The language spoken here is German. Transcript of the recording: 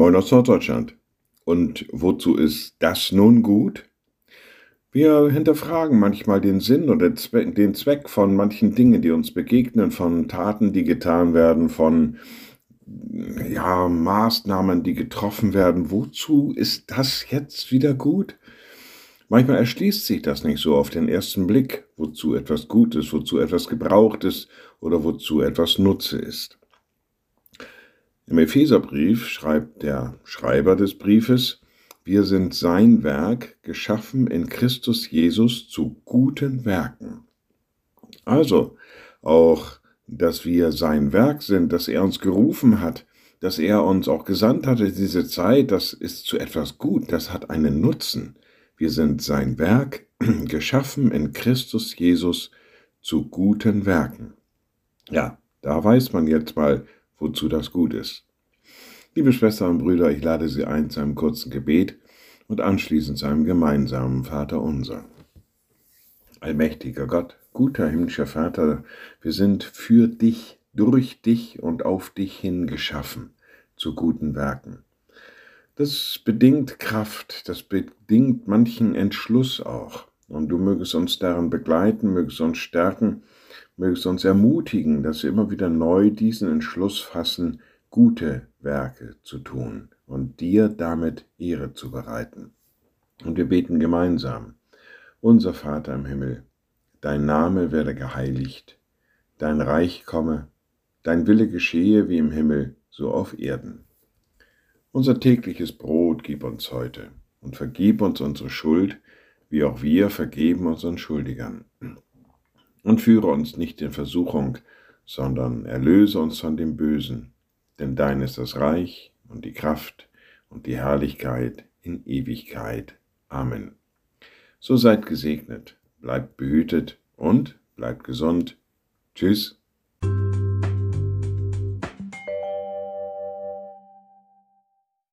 Moin aus Norddeutschland. Und wozu ist das nun gut? Wir hinterfragen manchmal den Sinn oder den Zweck von manchen Dingen, die uns begegnen, von Taten, die getan werden, von ja, Maßnahmen, die getroffen werden. Wozu ist das jetzt wieder gut? Manchmal erschließt sich das nicht so auf den ersten Blick, wozu etwas gut ist, wozu etwas gebraucht ist oder wozu etwas Nutze ist. Im Epheserbrief schreibt der Schreiber des Briefes, wir sind sein Werk, geschaffen in Christus Jesus zu guten Werken. Also, auch, dass wir sein Werk sind, dass er uns gerufen hat, dass er uns auch gesandt hat in diese Zeit, das ist zu etwas gut, das hat einen Nutzen. Wir sind sein Werk, geschaffen in Christus Jesus zu guten Werken. Ja, da weiß man jetzt mal, wozu das gut ist. Liebe Schwestern und Brüder, ich lade Sie ein zu einem kurzen Gebet und anschließend zu einem gemeinsamen Vater unser. Allmächtiger Gott, guter himmlischer Vater, wir sind für dich, durch dich und auf dich hin geschaffen zu guten Werken. Das bedingt Kraft, das bedingt manchen Entschluss auch. Und du mögest uns darin begleiten, mögest uns stärken, mögest uns ermutigen, dass wir immer wieder neu diesen Entschluss fassen, gute Werke zu tun und dir damit Ehre zu bereiten. Und wir beten gemeinsam. Unser Vater im Himmel, dein Name werde geheiligt, dein Reich komme, dein Wille geschehe wie im Himmel, so auf Erden. Unser tägliches Brot gib uns heute und vergib uns unsere Schuld, wie auch wir vergeben unseren Schuldigern. Und führe uns nicht in Versuchung, sondern erlöse uns von dem Bösen denn dein ist das Reich und die Kraft und die Herrlichkeit in Ewigkeit. Amen. So seid gesegnet, bleibt behütet und bleibt gesund. Tschüss.